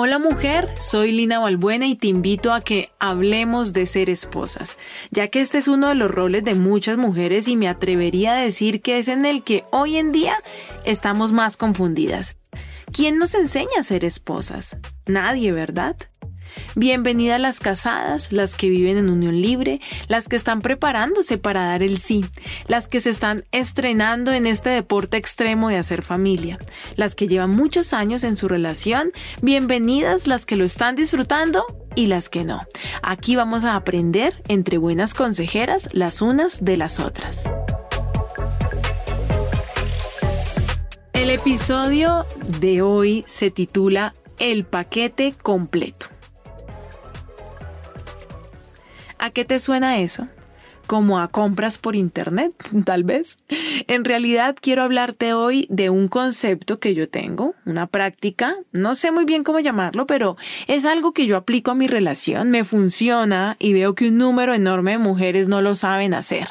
Hola mujer, soy Lina Balbuena y te invito a que hablemos de ser esposas, ya que este es uno de los roles de muchas mujeres y me atrevería a decir que es en el que hoy en día estamos más confundidas. ¿Quién nos enseña a ser esposas? Nadie, ¿verdad? Bienvenida las casadas, las que viven en unión libre, las que están preparándose para dar el sí, las que se están estrenando en este deporte extremo de hacer familia, las que llevan muchos años en su relación, bienvenidas las que lo están disfrutando y las que no. Aquí vamos a aprender entre buenas consejeras las unas de las otras. El episodio de hoy se titula El paquete completo. ¿A qué te suena eso? como a compras por internet, tal vez. En realidad quiero hablarte hoy de un concepto que yo tengo, una práctica, no sé muy bien cómo llamarlo, pero es algo que yo aplico a mi relación, me funciona y veo que un número enorme de mujeres no lo saben hacer.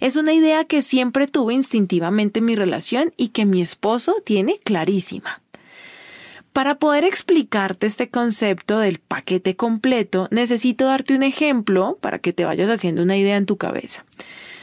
Es una idea que siempre tuve instintivamente en mi relación y que mi esposo tiene clarísima. Para poder explicarte este concepto del paquete completo, necesito darte un ejemplo para que te vayas haciendo una idea en tu cabeza.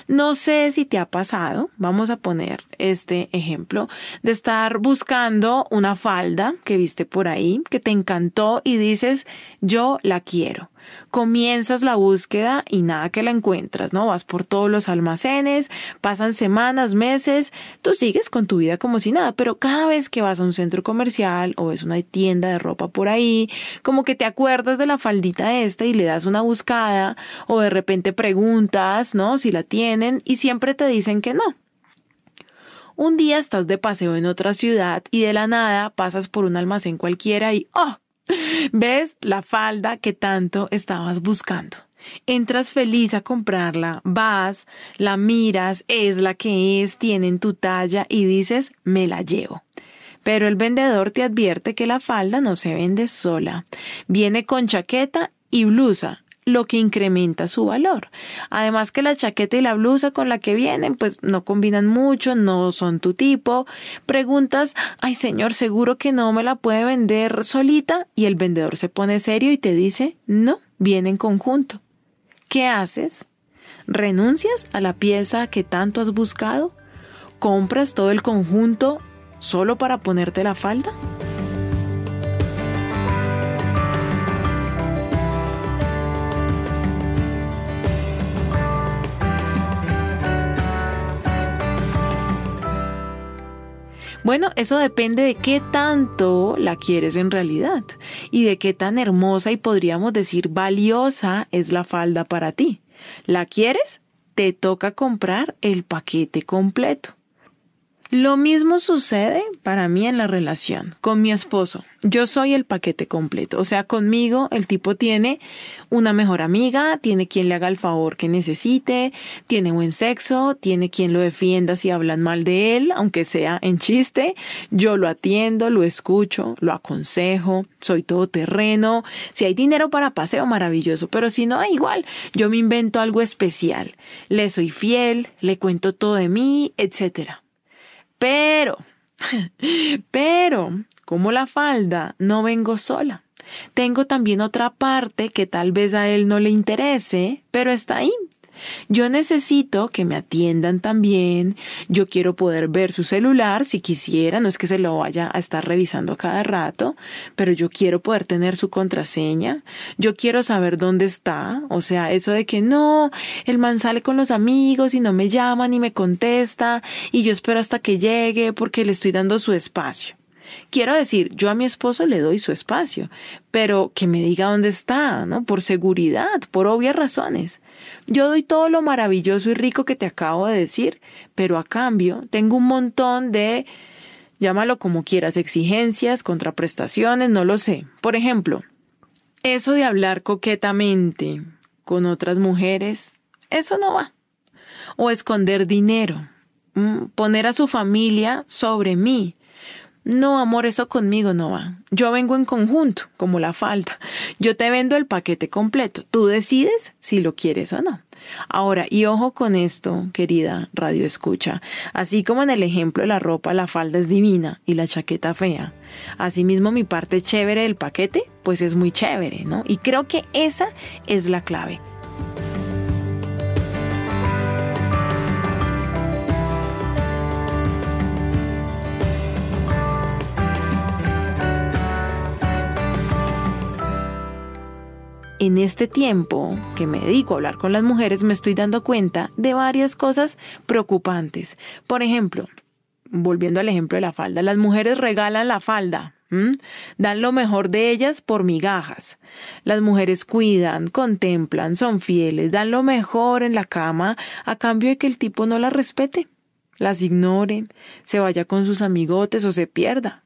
No sé si te ha pasado, vamos a poner este ejemplo, de estar buscando una falda que viste por ahí, que te encantó y dices, yo la quiero comienzas la búsqueda y nada que la encuentras, ¿no? Vas por todos los almacenes, pasan semanas, meses, tú sigues con tu vida como si nada, pero cada vez que vas a un centro comercial o ves una tienda de ropa por ahí, como que te acuerdas de la faldita esta y le das una buscada o de repente preguntas, ¿no? Si la tienen y siempre te dicen que no. Un día estás de paseo en otra ciudad y de la nada pasas por un almacén cualquiera y ¡oh! ¿Ves la falda que tanto estabas buscando? Entras feliz a comprarla, vas, la miras, es la que es, tiene tu talla y dices, me la llevo. Pero el vendedor te advierte que la falda no se vende sola. Viene con chaqueta y blusa, lo que incrementa su valor. Además que la chaqueta y la blusa con la que vienen pues no combinan mucho, no son tu tipo. Preguntas, ay señor, seguro que no me la puede vender solita y el vendedor se pone serio y te dice, no, viene en conjunto. ¿Qué haces? ¿Renuncias a la pieza que tanto has buscado? ¿Compras todo el conjunto solo para ponerte la falda? Bueno, eso depende de qué tanto la quieres en realidad y de qué tan hermosa y podríamos decir valiosa es la falda para ti. ¿La quieres? Te toca comprar el paquete completo. Lo mismo sucede para mí en la relación con mi esposo. Yo soy el paquete completo. O sea, conmigo el tipo tiene una mejor amiga, tiene quien le haga el favor que necesite, tiene buen sexo, tiene quien lo defienda si hablan mal de él, aunque sea en chiste. Yo lo atiendo, lo escucho, lo aconsejo, soy todoterreno. Si hay dinero para paseo, maravilloso. Pero si no, igual, yo me invento algo especial. Le soy fiel, le cuento todo de mí, etcétera. Pero, pero, como la falda, no vengo sola. Tengo también otra parte que tal vez a él no le interese, pero está ahí, yo necesito que me atiendan también. Yo quiero poder ver su celular si quisiera. No es que se lo vaya a estar revisando cada rato, pero yo quiero poder tener su contraseña. Yo quiero saber dónde está. O sea, eso de que no, el man sale con los amigos y no me llama ni me contesta y yo espero hasta que llegue porque le estoy dando su espacio. Quiero decir, yo a mi esposo le doy su espacio, pero que me diga dónde está, ¿no? Por seguridad, por obvias razones. Yo doy todo lo maravilloso y rico que te acabo de decir, pero a cambio tengo un montón de, llámalo como quieras, exigencias, contraprestaciones, no lo sé. Por ejemplo, eso de hablar coquetamente con otras mujeres, eso no va. O esconder dinero, poner a su familia sobre mí, no, amor, eso conmigo no va. Yo vengo en conjunto, como la falta. Yo te vendo el paquete completo. Tú decides si lo quieres o no. Ahora, y ojo con esto, querida radio escucha, así como en el ejemplo de la ropa, la falda es divina y la chaqueta fea. Asimismo, mi parte chévere del paquete, pues es muy chévere, ¿no? Y creo que esa es la clave. En este tiempo que me dedico a hablar con las mujeres me estoy dando cuenta de varias cosas preocupantes. Por ejemplo, volviendo al ejemplo de la falda, las mujeres regalan la falda. Dan lo mejor de ellas por migajas. Las mujeres cuidan, contemplan, son fieles, dan lo mejor en la cama a cambio de que el tipo no las respete, las ignore, se vaya con sus amigotes o se pierda.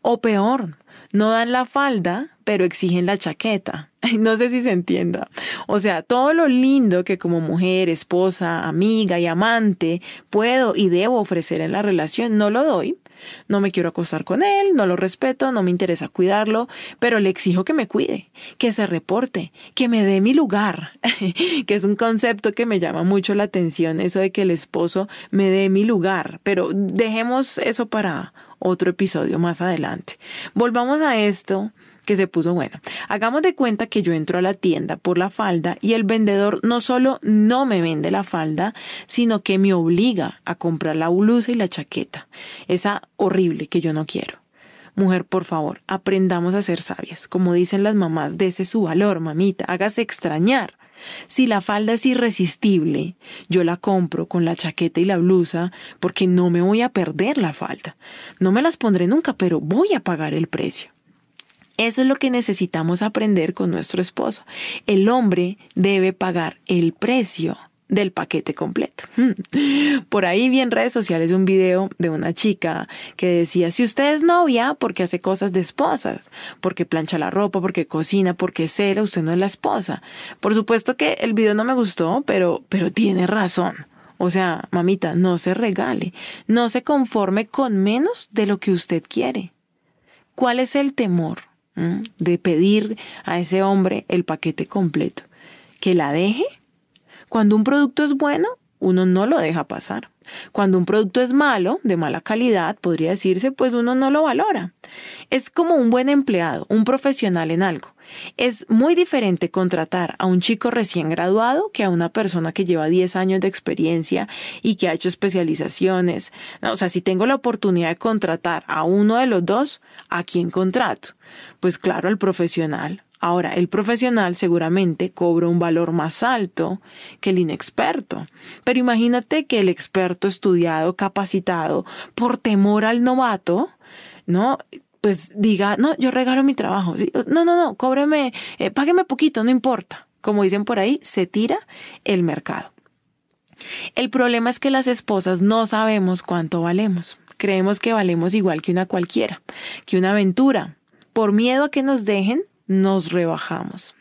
O peor, no dan la falda, pero exigen la chaqueta. No sé si se entienda. O sea, todo lo lindo que como mujer, esposa, amiga y amante puedo y debo ofrecer en la relación, no lo doy. No me quiero acostar con él, no lo respeto, no me interesa cuidarlo, pero le exijo que me cuide, que se reporte, que me dé mi lugar, que es un concepto que me llama mucho la atención, eso de que el esposo me dé mi lugar, pero dejemos eso para otro episodio más adelante. Volvamos a esto que se puso bueno. Hagamos de cuenta que yo entro a la tienda por la falda y el vendedor no solo no me vende la falda, sino que me obliga a comprar la blusa y la chaqueta. Esa horrible que yo no quiero. Mujer, por favor, aprendamos a ser sabias. Como dicen las mamás, dese su valor, mamita, hágase extrañar. Si la falda es irresistible, yo la compro con la chaqueta y la blusa porque no me voy a perder la falda. No me las pondré nunca, pero voy a pagar el precio. Eso es lo que necesitamos aprender con nuestro esposo. El hombre debe pagar el precio del paquete completo. Por ahí vi en redes sociales un video de una chica que decía, si usted es novia, porque hace cosas de esposas, porque plancha la ropa, porque cocina, porque cera, usted no es la esposa. Por supuesto que el video no me gustó, pero, pero tiene razón. O sea, mamita, no se regale, no se conforme con menos de lo que usted quiere. ¿Cuál es el temor de pedir a ese hombre el paquete completo? ¿Que la deje? Cuando un producto es bueno, uno no lo deja pasar. Cuando un producto es malo, de mala calidad, podría decirse, pues uno no lo valora. Es como un buen empleado, un profesional en algo. Es muy diferente contratar a un chico recién graduado que a una persona que lleva 10 años de experiencia y que ha hecho especializaciones. O sea, si tengo la oportunidad de contratar a uno de los dos, ¿a quién contrato? Pues claro, al profesional, Ahora, el profesional seguramente cobra un valor más alto que el inexperto. Pero imagínate que el experto estudiado, capacitado, por temor al novato, ¿no? Pues diga, no, yo regalo mi trabajo. No, no, no, cóbreme, eh, págueme poquito, no importa. Como dicen por ahí, se tira el mercado. El problema es que las esposas no sabemos cuánto valemos. Creemos que valemos igual que una cualquiera, que una aventura. Por miedo a que nos dejen, nos rebajamos.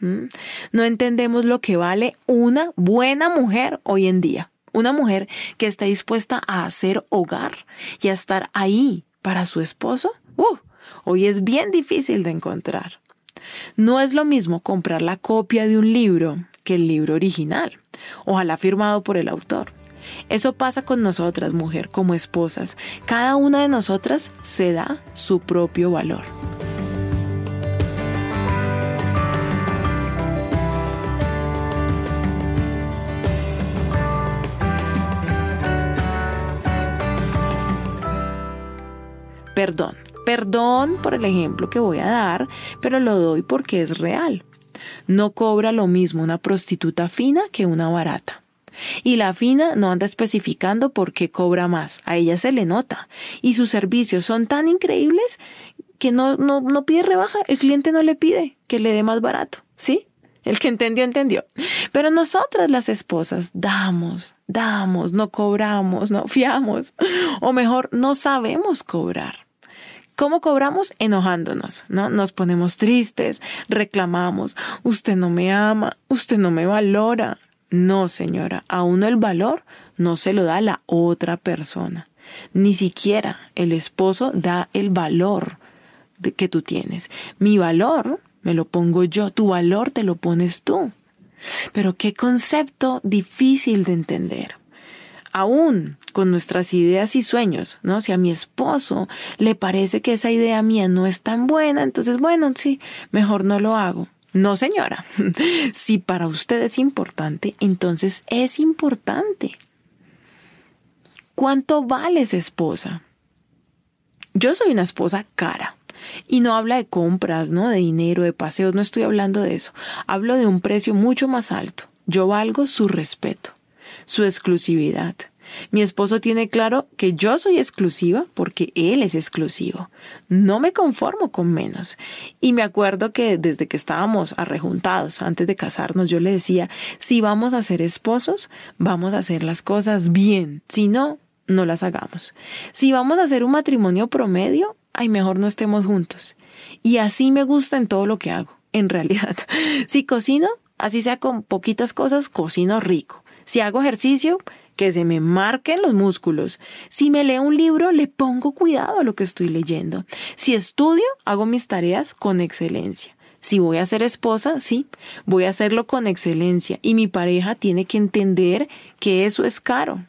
No entendemos lo que vale una buena mujer hoy en día. Una mujer que está dispuesta a hacer hogar y a estar ahí para su esposo. Uh, hoy es bien difícil de encontrar. No es lo mismo comprar la copia de un libro que el libro original, ojalá firmado por el autor. Eso pasa con nosotras, mujer, como esposas. Cada una de nosotras se da su propio valor. Perdón. Por el ejemplo que voy a dar, pero lo doy porque es real. No cobra lo mismo una prostituta fina que una barata. Y la fina no anda especificando por qué cobra más, a ella se le nota. Y sus servicios son tan increíbles que no, no, no pide rebaja, el cliente no le pide que le dé más barato, ¿sí? El que entendió, entendió. Pero nosotras las esposas damos, damos, no cobramos, no fiamos, o mejor, no sabemos cobrar. ¿Cómo cobramos? Enojándonos, ¿no? Nos ponemos tristes, reclamamos, usted no me ama, usted no me valora. No, señora, a uno el valor no se lo da la otra persona. Ni siquiera el esposo da el valor que tú tienes. Mi valor me lo pongo yo, tu valor te lo pones tú. Pero qué concepto difícil de entender. Aún con nuestras ideas y sueños, ¿no? Si a mi esposo le parece que esa idea mía no es tan buena, entonces, bueno, sí, mejor no lo hago. No, señora. si para usted es importante, entonces es importante. ¿Cuánto vale esa esposa? Yo soy una esposa cara. Y no habla de compras, ¿no? De dinero, de paseos, no estoy hablando de eso. Hablo de un precio mucho más alto. Yo valgo su respeto, su exclusividad. Mi esposo tiene claro que yo soy exclusiva porque él es exclusivo. No me conformo con menos. Y me acuerdo que desde que estábamos arrejuntados, antes de casarnos, yo le decía, si vamos a ser esposos, vamos a hacer las cosas bien. Si no, no las hagamos. Si vamos a hacer un matrimonio promedio, ay, mejor no estemos juntos. Y así me gusta en todo lo que hago, en realidad. Si cocino, así sea con poquitas cosas, cocino rico. Si hago ejercicio, que se me marquen los músculos. Si me leo un libro, le pongo cuidado a lo que estoy leyendo. Si estudio, hago mis tareas con excelencia. Si voy a ser esposa, sí, voy a hacerlo con excelencia. Y mi pareja tiene que entender que eso es caro.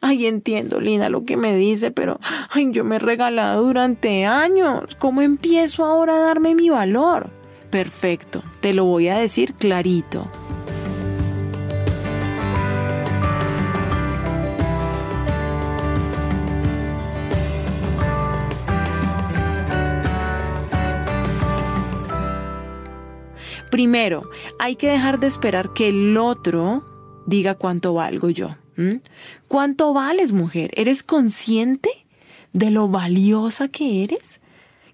Ay, entiendo, Lina, lo que me dice, pero ay, yo me he regalado durante años. ¿Cómo empiezo ahora a darme mi valor? Perfecto, te lo voy a decir clarito. Primero, hay que dejar de esperar que el otro diga cuánto valgo yo. ¿Cuánto vales, mujer? ¿Eres consciente de lo valiosa que eres?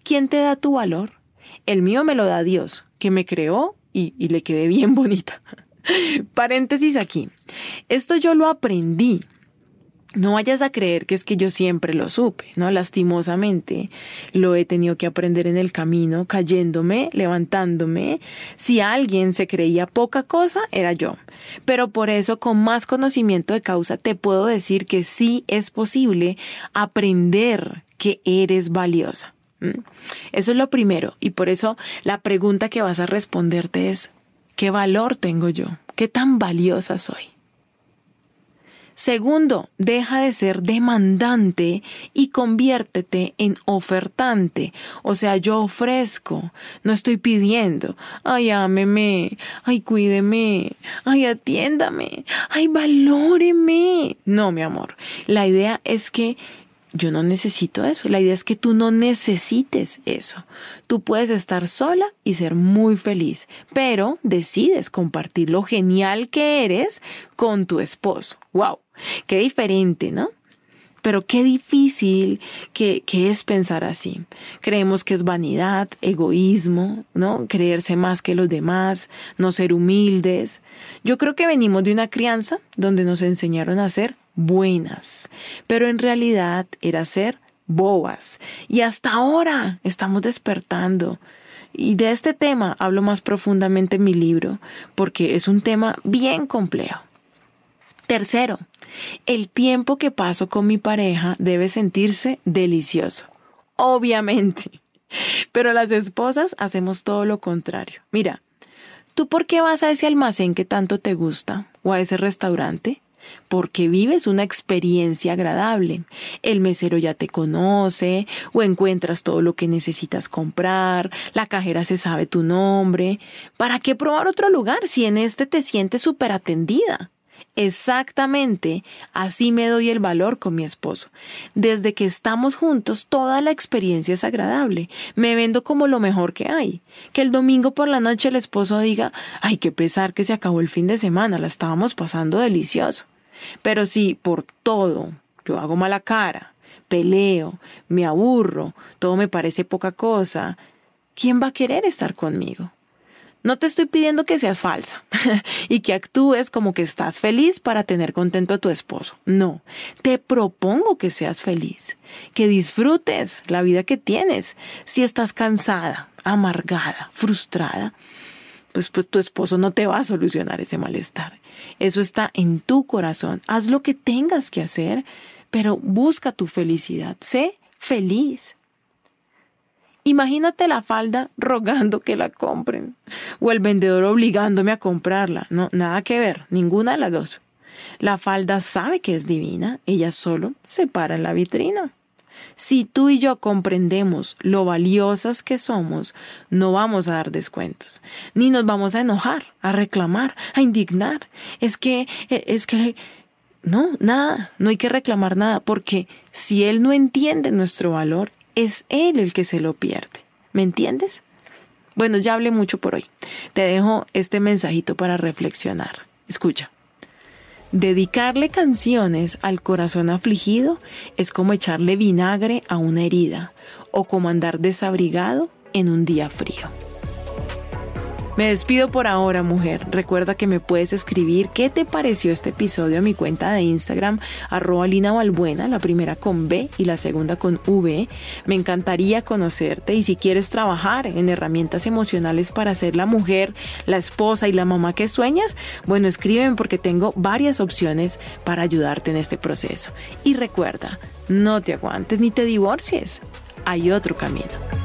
¿Quién te da tu valor? El mío me lo da Dios, que me creó y, y le quedé bien bonita. Paréntesis aquí. Esto yo lo aprendí no vayas a creer que es que yo siempre lo supe, ¿no? Lastimosamente lo he tenido que aprender en el camino, cayéndome, levantándome. Si alguien se creía poca cosa, era yo. Pero por eso, con más conocimiento de causa, te puedo decir que sí es posible aprender que eres valiosa. Eso es lo primero. Y por eso la pregunta que vas a responderte es, ¿qué valor tengo yo? ¿Qué tan valiosa soy? Segundo, deja de ser demandante y conviértete en ofertante. O sea, yo ofrezco, no estoy pidiendo. Ay, ámeme, ay, cuídeme, ay, atiéndame, ay, valóreme. No, mi amor. La idea es que yo no necesito eso. La idea es que tú no necesites eso. Tú puedes estar sola y ser muy feliz, pero decides compartir lo genial que eres con tu esposo. ¡Wow! Qué diferente, ¿no? Pero qué difícil que, que, es pensar así. Creemos que es vanidad, egoísmo, ¿no? Creerse más que los demás, no ser humildes. Yo creo que venimos de una crianza donde nos enseñaron a ser buenas, pero en realidad era ser bobas. Y hasta ahora estamos despertando. Y de este tema hablo más profundamente en mi libro, porque es un tema bien complejo. Tercero, el tiempo que paso con mi pareja debe sentirse delicioso. Obviamente. Pero las esposas hacemos todo lo contrario. Mira, ¿tú por qué vas a ese almacén que tanto te gusta o a ese restaurante? porque vives una experiencia agradable. El mesero ya te conoce o encuentras todo lo que necesitas comprar, la cajera se sabe tu nombre. ¿Para qué probar otro lugar si en este te sientes súper atendida? Exactamente, así me doy el valor con mi esposo. Desde que estamos juntos, toda la experiencia es agradable. Me vendo como lo mejor que hay. Que el domingo por la noche el esposo diga, ay, qué pesar que se acabó el fin de semana, la estábamos pasando delicioso. Pero si por todo yo hago mala cara, peleo, me aburro, todo me parece poca cosa, ¿quién va a querer estar conmigo? No te estoy pidiendo que seas falsa y que actúes como que estás feliz para tener contento a tu esposo. No, te propongo que seas feliz, que disfrutes la vida que tienes. Si estás cansada, amargada, frustrada, pues, pues tu esposo no te va a solucionar ese malestar. Eso está en tu corazón. Haz lo que tengas que hacer, pero busca tu felicidad. Sé feliz. Imagínate la falda rogando que la compren o el vendedor obligándome a comprarla. No, nada que ver, ninguna de las dos. La falda sabe que es divina, ella solo se para en la vitrina. Si tú y yo comprendemos lo valiosas que somos, no vamos a dar descuentos, ni nos vamos a enojar, a reclamar, a indignar. Es que, e, es que, no, nada, no hay que reclamar nada, porque si él no entiende nuestro valor, es él el que se lo pierde. ¿Me entiendes? Bueno, ya hablé mucho por hoy. Te dejo este mensajito para reflexionar. Escucha. Dedicarle canciones al corazón afligido es como echarle vinagre a una herida o como andar desabrigado en un día frío. Me despido por ahora, mujer. Recuerda que me puedes escribir qué te pareció este episodio a mi cuenta de Instagram, arroba Lina la primera con B y la segunda con V. Me encantaría conocerte y si quieres trabajar en herramientas emocionales para ser la mujer, la esposa y la mamá que sueñas, bueno, escríbeme porque tengo varias opciones para ayudarte en este proceso. Y recuerda, no te aguantes ni te divorcies. Hay otro camino.